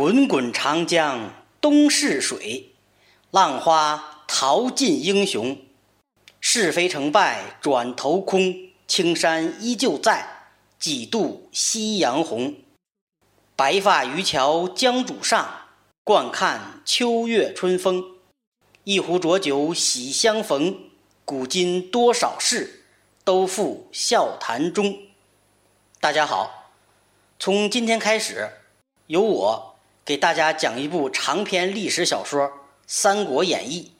滚滚长江东逝水，浪花淘尽英雄。是非成败转头空，青山依旧在，几度夕阳红。白发渔樵江渚上，惯看秋月春风。一壶浊酒喜相逢，古今多少事，都付笑谈中。大家好，从今天开始，由我。给大家讲一部长篇历史小说《三国演义》。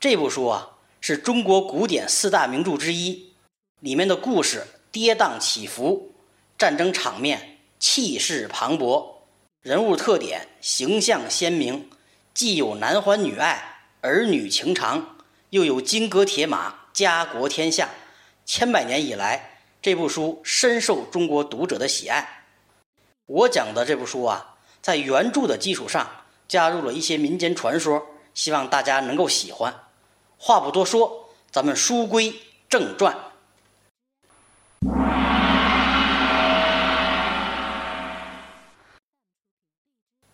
这部书啊，是中国古典四大名著之一，里面的故事跌宕起伏，战争场面气势磅礴，人物特点形象鲜明，既有男欢女爱、儿女情长，又有金戈铁马、家国天下。千百年以来，这部书深受中国读者的喜爱。我讲的这部书啊。在原著的基础上，加入了一些民间传说，希望大家能够喜欢。话不多说，咱们书归正传。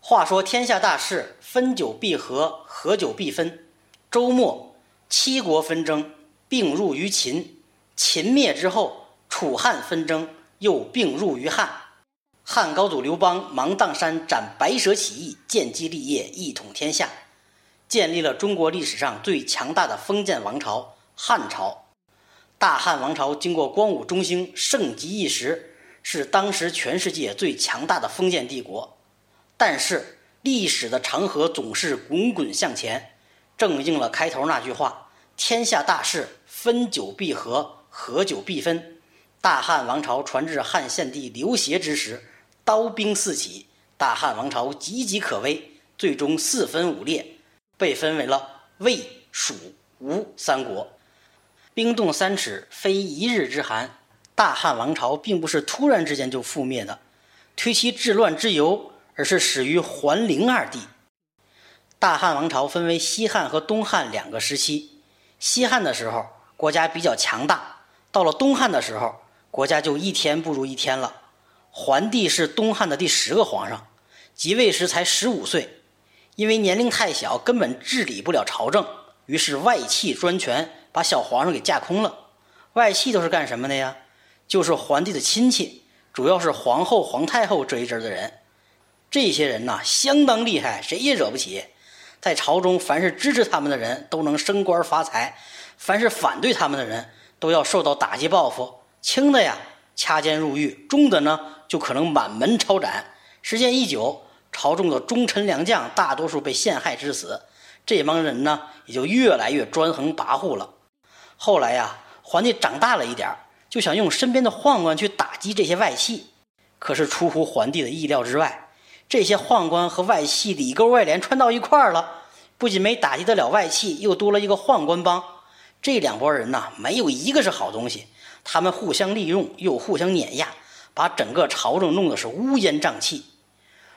话说天下大势，分久必合，合久必分。周末，七国纷争并入于秦，秦灭之后，楚汉纷争又并入于汉。汉高祖刘邦芒砀山斩白蛇起义，建基立业，一统天下，建立了中国历史上最强大的封建王朝——汉朝。大汉王朝经过光武中兴，盛极一时，是当时全世界最强大的封建帝国。但是历史的长河总是滚滚向前，正应了开头那句话：“天下大势，分久必合，合久必分。”大汉王朝传至汉献帝刘协之时。刀兵四起，大汉王朝岌岌可危，最终四分五裂，被分为了魏、蜀、吴三国。冰冻三尺，非一日之寒。大汉王朝并不是突然之间就覆灭的，推其治乱之由，而是始于桓灵二帝。大汉王朝分为西汉和东汉两个时期。西汉的时候，国家比较强大；到了东汉的时候，国家就一天不如一天了。桓帝是东汉的第十个皇上，即位时才十五岁，因为年龄太小，根本治理不了朝政，于是外戚专权，把小皇上给架空了。外戚都是干什么的呀？就是皇帝的亲戚，主要是皇后、皇太后这一支的人。这些人呐，相当厉害，谁也惹不起。在朝中，凡是支持他们的人都能升官发财，凡是反对他们的人都要受到打击报复。轻的呀。掐尖入狱，重的呢就可能满门抄斩。时间一久，朝中的忠臣良将大多数被陷害致死，这帮人呢也就越来越专横跋扈了。后来呀，皇帝长大了一点，就想用身边的宦官去打击这些外戚。可是出乎皇帝的意料之外，这些宦官和外戚里勾外连串到一块儿了，不仅没打击得了外戚，又多了一个宦官帮。这两拨人呐，没有一个是好东西。他们互相利用，又互相碾压，把整个朝政弄得是乌烟瘴气。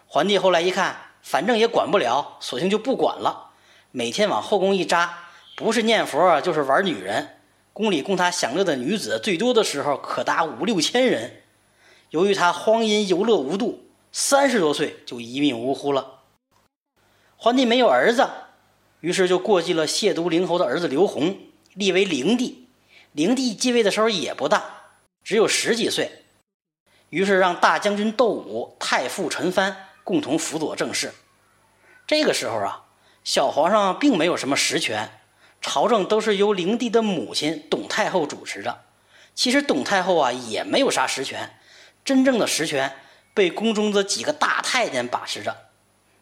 皇帝后来一看，反正也管不了，索性就不管了。每天往后宫一扎，不是念佛就是玩女人。宫里供他享乐的女子，最多的时候可达五六千人。由于他荒淫游乐无度，三十多岁就一命呜呼了。皇帝没有儿子，于是就过继了亵渎灵侯的儿子刘宏，立为灵帝。灵帝继位的时候也不大，只有十几岁，于是让大将军窦武、太傅陈蕃共同辅佐政事。这个时候啊，小皇上并没有什么实权，朝政都是由灵帝的母亲董太后主持着。其实董太后啊也没有啥实权，真正的实权被宫中的几个大太监把持着。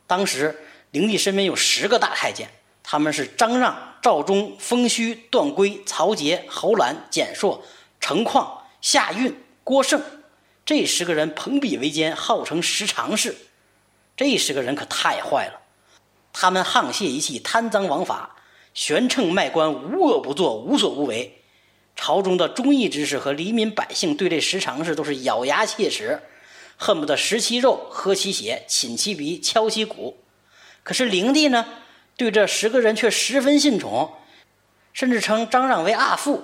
当时灵帝身边有十个大太监。他们是张让、赵忠、封谞、段珪、曹节、侯览、简硕、程况、夏运、郭盛，这十个人朋比为奸，号称十常侍。这十个人可太坏了，他们沆瀣一气，贪赃枉法，悬秤卖官，无恶不作，无所不为。朝中的忠义之士和黎民百姓对这十常侍都是咬牙切齿，恨不得食其肉，喝其血，寝其鼻，敲其骨。可是灵帝呢？对这十个人却十分信宠，甚至称张让为阿父，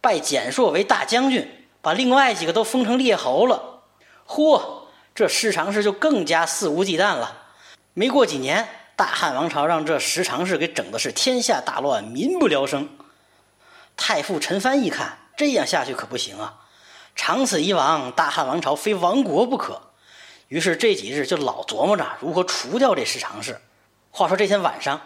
拜简硕为大将军，把另外几个都封成列侯了。嚯，这十常侍就更加肆无忌惮了。没过几年，大汉王朝让这十常侍给整的是天下大乱，民不聊生。太傅陈蕃一看，这样下去可不行啊！长此以往，大汉王朝非亡国不可。于是这几日就老琢磨着如何除掉这十常侍。话说这天晚上，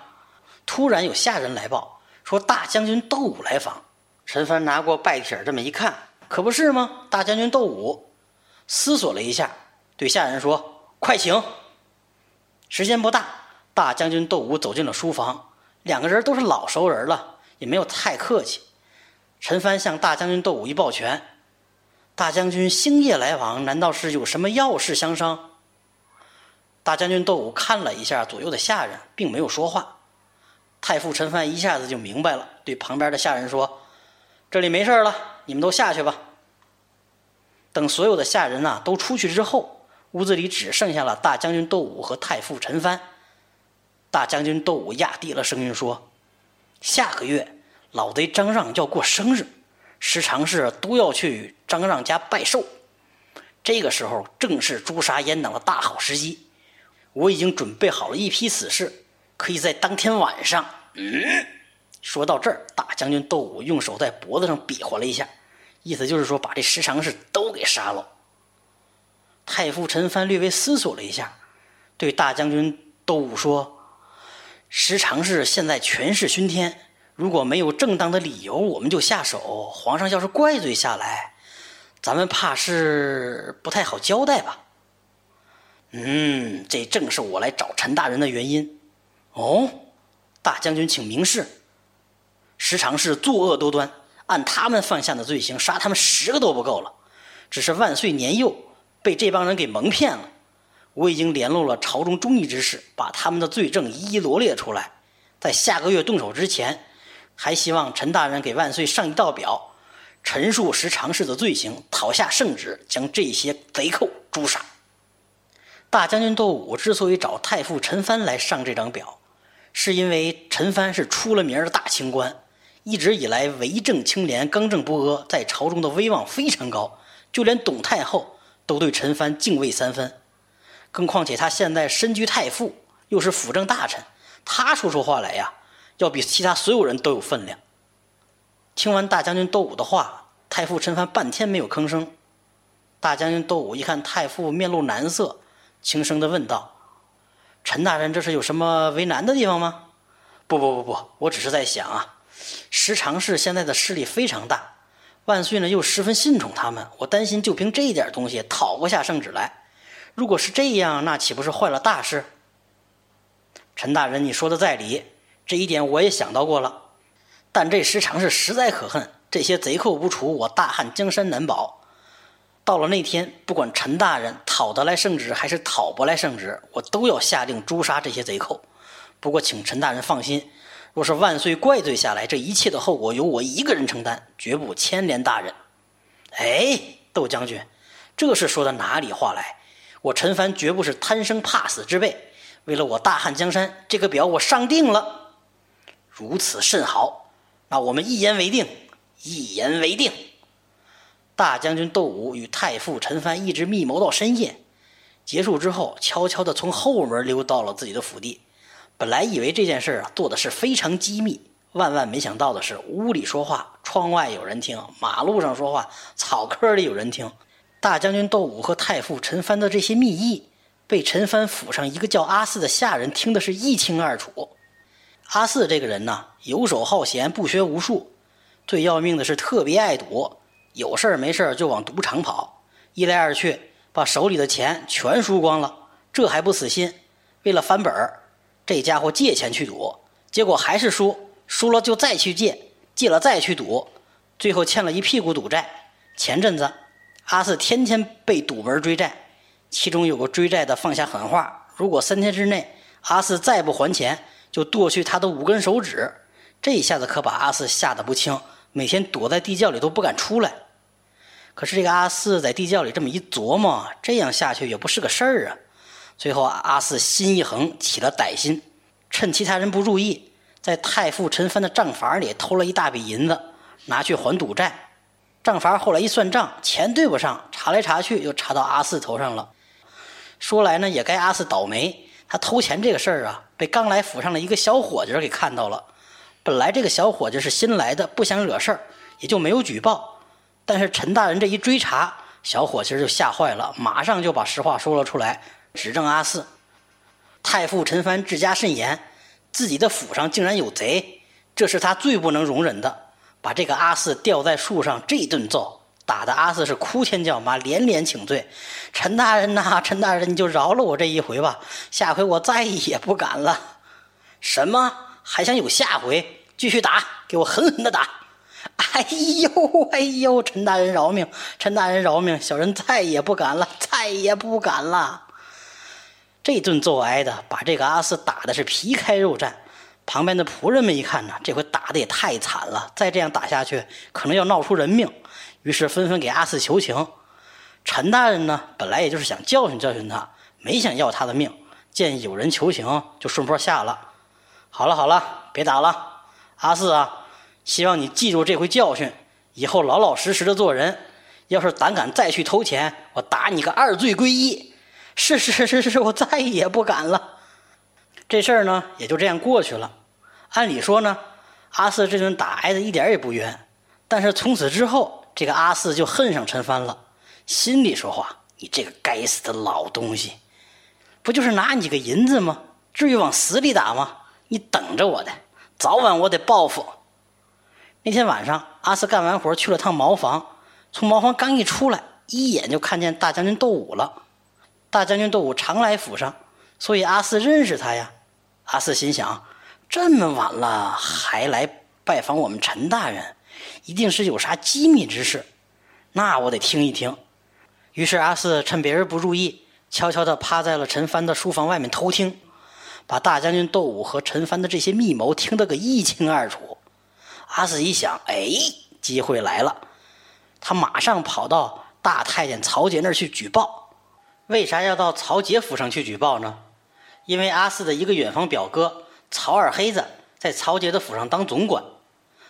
突然有下人来报说大将军窦武来访。陈蕃拿过拜帖这么一看，可不是吗？大将军窦武思索了一下，对下人说：“快请。”时间不大，大将军窦武走进了书房。两个人都是老熟人了，也没有太客气。陈帆向大将军窦武一抱拳：“大将军星夜来往，难道是有什么要事相商？”大将军窦武看了一下左右的下人，并没有说话。太傅陈蕃一下子就明白了，对旁边的下人说：“这里没事了，你们都下去吧。”等所有的下人呐都出去之后。屋子里只剩下了大将军窦武和太傅陈蕃。大将军窦武压低了声音说：“下个月老贼张让要过生日，时常是都要去张让家拜寿。这个时候正是诛杀阉党的大好时机。我已经准备好了一批死士，可以在当天晚上。”嗯，说到这儿，大将军窦武用手在脖子上比划了一下，意思就是说把这十常侍都给杀了。太傅陈蕃略微思索了一下，对大将军窦武说：“十常侍现在权势熏天，如果没有正当的理由，我们就下手。皇上要是怪罪下来，咱们怕是不太好交代吧？”嗯，这正是我来找陈大人的原因。哦，大将军请明示。时常是作恶多端，按他们犯下的罪行，杀他们十个都不够了。只是万岁年幼。被这帮人给蒙骗了，我已经联络了朝中忠义之士，把他们的罪证一一罗列出来，在下个月动手之前，还希望陈大人给万岁上一道表，陈述时常氏的罪行，讨下圣旨，将这些贼寇诛杀。大将军窦武之所以找太傅陈蕃来上这张表，是因为陈蕃是出了名的大清官，一直以来为政清廉、刚正不阿，在朝中的威望非常高，就连董太后。都对陈蕃敬畏三分，更况且他现在身居太傅，又是辅政大臣，他说出话来呀，要比其他所有人都有分量。听完大将军窦武的话，太傅陈蕃半天没有吭声。大将军窦武一看太傅面露难色，轻声的问道：“陈大人，这是有什么为难的地方吗？”“不不不不，我只是在想啊，十常氏现在的势力非常大。”万岁呢又十分信宠他们，我担心就凭这一点东西讨不下圣旨来。如果是这样，那岂不是坏了大事？陈大人，你说的在理，这一点我也想到过了。但这时常是实在可恨，这些贼寇不除，我大汉江山难保。到了那天，不管陈大人讨得来圣旨还是讨不来圣旨，我都要下令诛杀这些贼寇。不过，请陈大人放心。若是万岁怪罪下来，这一切的后果由我一个人承担，绝不牵连大人。哎，窦将军，这是说的哪里话来？我陈凡绝不是贪生怕死之辈。为了我大汉江山，这个表我上定了。如此甚好，那我们一言为定，一言为定。大将军窦武与太傅陈蕃一直密谋到深夜，结束之后，悄悄地从后门溜到了自己的府邸。本来以为这件事啊做的是非常机密，万万没想到的是，屋里说话，窗外有人听；马路上说话，草坑里有人听。大将军窦武和太傅陈蕃的这些密议，被陈蕃府上一个叫阿四的下人听的是一清二楚。阿四这个人呢，游手好闲，不学无术，最要命的是特别爱赌，有事儿没事儿就往赌场跑，一来二去，把手里的钱全输光了。这还不死心，为了翻本儿。这家伙借钱去赌，结果还是输，输了就再去借，借了再去赌，最后欠了一屁股赌债。前阵子，阿四天天被赌门追债，其中有个追债的放下狠话：如果三天之内阿四再不还钱，就剁去他的五根手指。这一下子可把阿四吓得不轻，每天躲在地窖里都不敢出来。可是这个阿四在地窖里这么一琢磨，这样下去也不是个事儿啊。最后，阿四心一横，起了歹心，趁其他人不注意，在太傅陈蕃的账房里偷了一大笔银子，拿去还赌债。账房后来一算账，钱对不上，查来查去又查到阿四头上了。说来呢，也该阿四倒霉。他偷钱这个事儿啊，被刚来府上的一个小伙计给看到了。本来这个小伙计是新来的，不想惹事儿，也就没有举报。但是陈大人这一追查，小伙计就吓坏了，马上就把实话说了出来，指证阿四。太傅陈蕃治家甚严，自己的府上竟然有贼，这是他最不能容忍的。把这个阿四吊在树上，这顿揍，打的阿四是哭天叫骂，连连请罪。陈大人呐，陈大人，你就饶了我这一回吧，下回我再也不敢了。什么？还想有下回？继续打，给我狠狠的打！哎呦，哎呦，陈大人饶命，陈大人饶命，小人再也不敢了，再也不敢了。这顿揍挨的，把这个阿四打的是皮开肉绽。旁边的仆人们一看呢，这回打的也太惨了，再这样打下去，可能要闹出人命。于是纷纷给阿四求情。陈大人呢，本来也就是想教训教训他，没想要他的命。见有人求情，就顺坡下了。好了好了，别打了，阿四啊，希望你记住这回教训，以后老老实实的做人。要是胆敢再去偷钱，我打你个二罪归一。是是是是是，我再也不敢了。这事儿呢，也就这样过去了。按理说呢，阿四这顿打挨的一点也不冤。但是从此之后，这个阿四就恨上陈帆了，心里说话：“你这个该死的老东西，不就是拿你个银子吗？至于往死里打吗？你等着我的，早晚我得报复。”那天晚上，阿四干完活去了趟茅房，从茅房刚一出来，一眼就看见大将军窦武了。大将军窦武常来府上，所以阿四认识他呀。阿四心想：这么晚了还来拜访我们陈大人，一定是有啥机密之事。那我得听一听。于是阿四趁别人不注意，悄悄地趴在了陈蕃的书房外面偷听，把大将军窦武和陈蕃的这些密谋听得个一清二楚。阿四一想：哎，机会来了！他马上跑到大太监曹杰那儿去举报。为啥要到曹杰府上去举报呢？因为阿四的一个远房表哥曹二黑子在曹杰的府上当总管，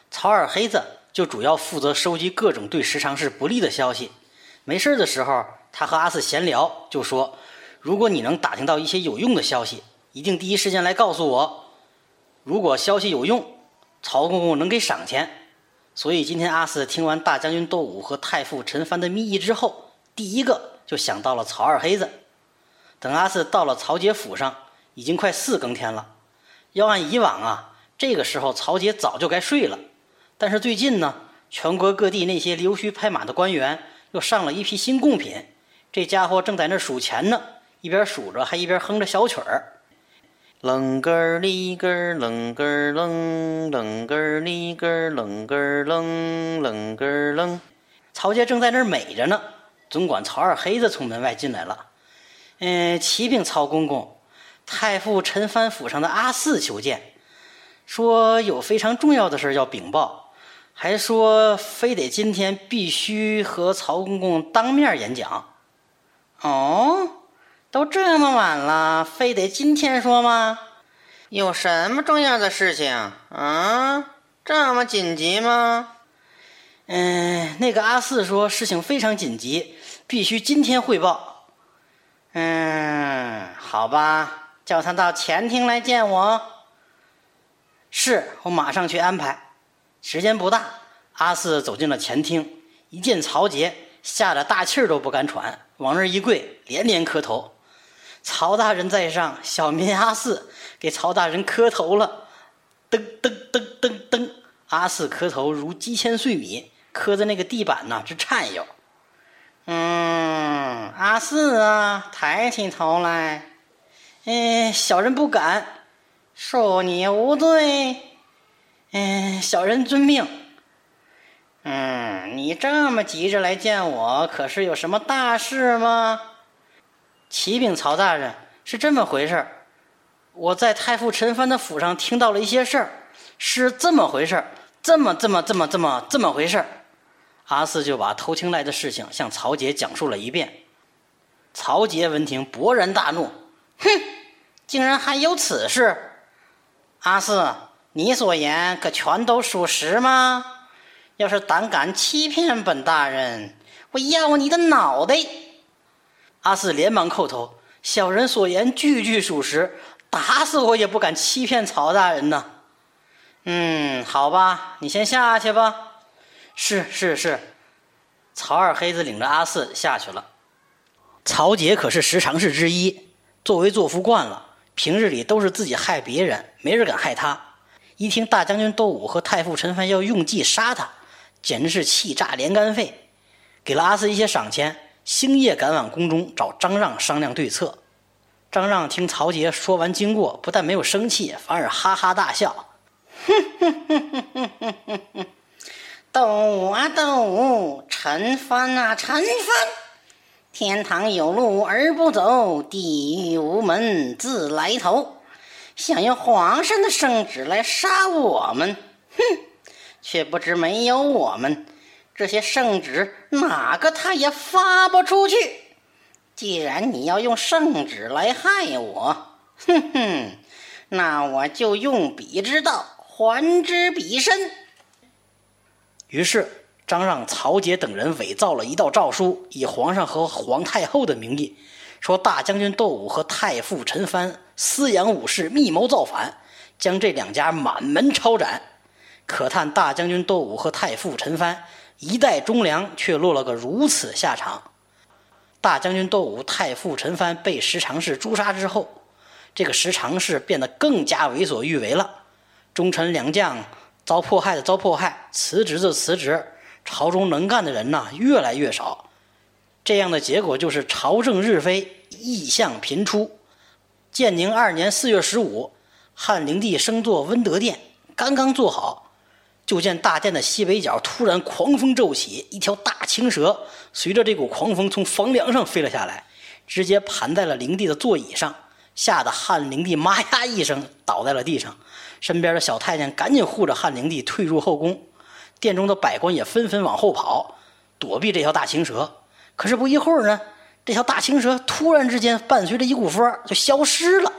曹二黑子就主要负责收集各种对时常侍不利的消息。没事的时候，他和阿四闲聊，就说：“如果你能打听到一些有用的消息，一定第一时间来告诉我。如果消息有用，曹公公能给赏钱。”所以今天阿四听完大将军窦武和太傅陈蕃的密议之后，第一个就想到了曹二黑子。等阿四到了曹杰府上，已经快四更天了。要按以往啊，这个时候曹杰早就该睡了。但是最近呢，全国各地那些溜须拍马的官员又上了一批新贡品，这家伙正在那数钱呢，一边数着还一边哼着小曲儿：楞根儿里根儿楞根儿楞，楞根儿里根儿楞根儿楞，楞根儿楞。曹杰正在那儿美着呢，总管曹二黑子从门外进来了。嗯，启禀曹公公，太傅陈蕃府上的阿四求见，说有非常重要的事要禀报，还说非得今天必须和曹公公当面演讲。哦，都这么晚了，非得今天说吗？有什么重要的事情啊？这么紧急吗？嗯，那个阿四说事情非常紧急，必须今天汇报。嗯，好吧，叫他到前厅来见我。是我马上去安排。时间不大，阿四走进了前厅，一见曹杰，吓得大气儿都不敢喘，往那儿一跪，连连磕头。曹大人在上，小民阿四给曹大人磕头了。噔噔噔噔噔，阿四磕头如鸡千碎米，磕的那个地板呐直颤悠。嗯，阿四啊，抬起头来。嗯，小人不敢，恕你无罪。嗯，小人遵命。嗯，你这么急着来见我，可是有什么大事吗？启禀曹大人，是这么回事儿。我在太傅陈蕃的府上听到了一些事儿，是这么回事儿，这么这么这么这么这么回事儿。阿四就把偷听来的事情向曹杰讲述了一遍。曹杰闻听，勃然大怒：“哼，竟然还有此事！阿四，你所言可全都属实吗？要是胆敢欺骗本大人，我要你的脑袋！”阿四连忙叩头：“小人所言句句属实，打死我也不敢欺骗曹大人呐。嗯，好吧，你先下去吧。是是是，曹二黑子领着阿四下去了。曹杰可是十常侍之一，作为作福惯了，平日里都是自己害别人，没人敢害他。一听大将军窦武和太傅陈蕃要用计杀他，简直是气炸连肝肺，给了阿四一些赏钱，星夜赶往宫中找张让商量对策。张让听曹杰说完经过，不但没有生气，反而哈哈大笑。哼哼哼哼哼哼哼哼！窦武啊斗，陈蕃啊陈蕃，天堂有路而不走，地狱无门自来投。想用皇上的圣旨来杀我们，哼！却不知没有我们，这些圣旨哪个他也发不出去。既然你要用圣旨来害我，哼哼，那我就用笔之道。还之彼身。于是张让、曹节等人伪造了一道诏书，以皇上和皇太后的名义，说大将军窦武和太傅陈蕃私养武士，密谋造反，将这两家满门抄斩。可叹大将军窦武和太傅陈蕃一代忠良，却落了个如此下场。大将军窦武、太傅陈蕃被十常侍诛杀之后，这个十常侍变得更加为所欲为了。忠臣良将遭迫害的遭迫害，辞职的辞职，朝中能干的人呐越来越少，这样的结果就是朝政日非，异象频出。建宁二年四月十五，汉灵帝升座温德殿，刚刚坐好，就见大殿的西北角突然狂风骤起，一条大青蛇随着这股狂风从房梁上飞了下来，直接盘在了灵帝的座椅上，吓得汉灵帝“妈呀”一声倒在了地上。身边的小太监赶紧护着汉灵帝退入后宫，殿中的百官也纷纷往后跑，躲避这条大青蛇。可是不一会儿呢，这条大青蛇突然之间伴随着一股风就消失了。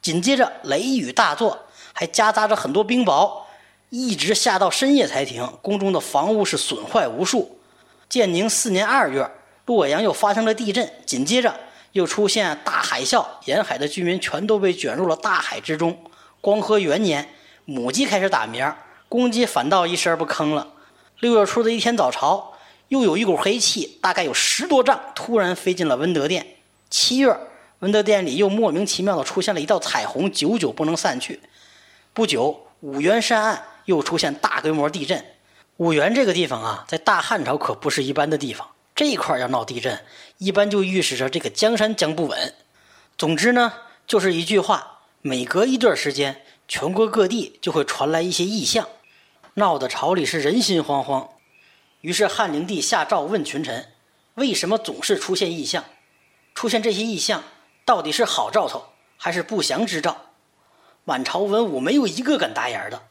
紧接着雷雨大作，还夹杂着很多冰雹，一直下到深夜才停。宫中的房屋是损坏无数。建宁四年二月，洛阳又发生了地震，紧接着又出现大海啸，沿海的居民全都被卷入了大海之中。光和元年，母鸡开始打鸣，公鸡反倒一声不吭了。六月初的一天早朝，又有一股黑气，大概有十多丈，突然飞进了温德殿。七月，温德殿里又莫名其妙的出现了一道彩虹，久久不能散去。不久，五原山岸又出现大规模地震。五原这个地方啊，在大汉朝可不是一般的地方，这一块要闹地震，一般就预示着这个江山将不稳。总之呢，就是一句话。每隔一段时间，全国各地就会传来一些异象，闹得朝里是人心惶惶。于是汉灵帝下诏问群臣：为什么总是出现异象？出现这些异象，到底是好兆头还是不祥之兆？满朝文武没有一个敢答言的，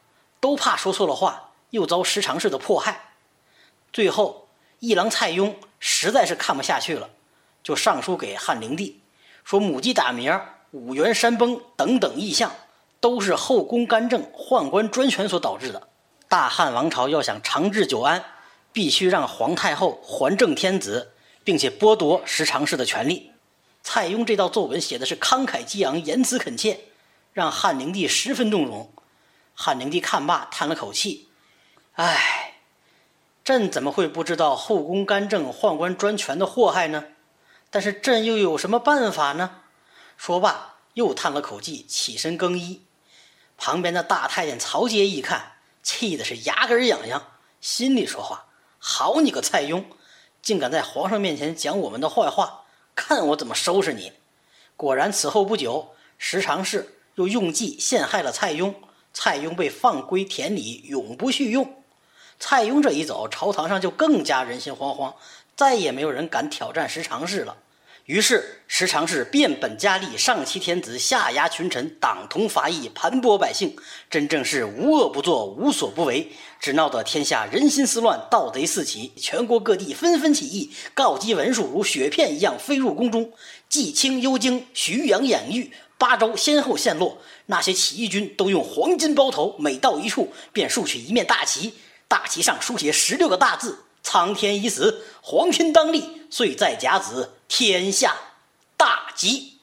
都怕说错了话，又遭十常侍的迫害。最后，一郎蔡邕实在是看不下去了，就上书给汉灵帝，说母鸡打鸣。五原山崩等等异象，都是后宫干政、宦官专权所导致的。大汉王朝要想长治久安，必须让皇太后还政天子，并且剥夺十常侍的权利。蔡邕这道奏文写的是慷慨激昂、言辞恳切，让汉灵帝十分动容。汉灵帝看罢，叹了口气：“唉，朕怎么会不知道后宫干政、宦官专权的祸害呢？但是朕又有什么办法呢？”说罢，又叹了口气，起身更衣。旁边的大太监曹杰一看，气的是牙根痒痒，心里说话：“好你个蔡邕，竟敢在皇上面前讲我们的坏话，看我怎么收拾你！”果然，此后不久，十常侍又用计陷害了蔡邕，蔡邕被放归田里，永不叙用。蔡邕这一走，朝堂上就更加人心惶惶，再也没有人敢挑战十常侍了。于是，时常是变本加厉，上欺天子，下压群臣，党同伐异，盘剥百姓，真正是无恶不作，无所不为，只闹得天下人心思乱，盗贼四起，全国各地纷纷起义，告急文书如雪片一样飞入宫中。冀青、幽京、徐阳、兖豫八州先后陷落，那些起义军都用黄金包头，每到一处便竖起一面大旗，大旗上书写十六个大字：“苍天已死，黄天当立，岁在甲子。”天下大吉。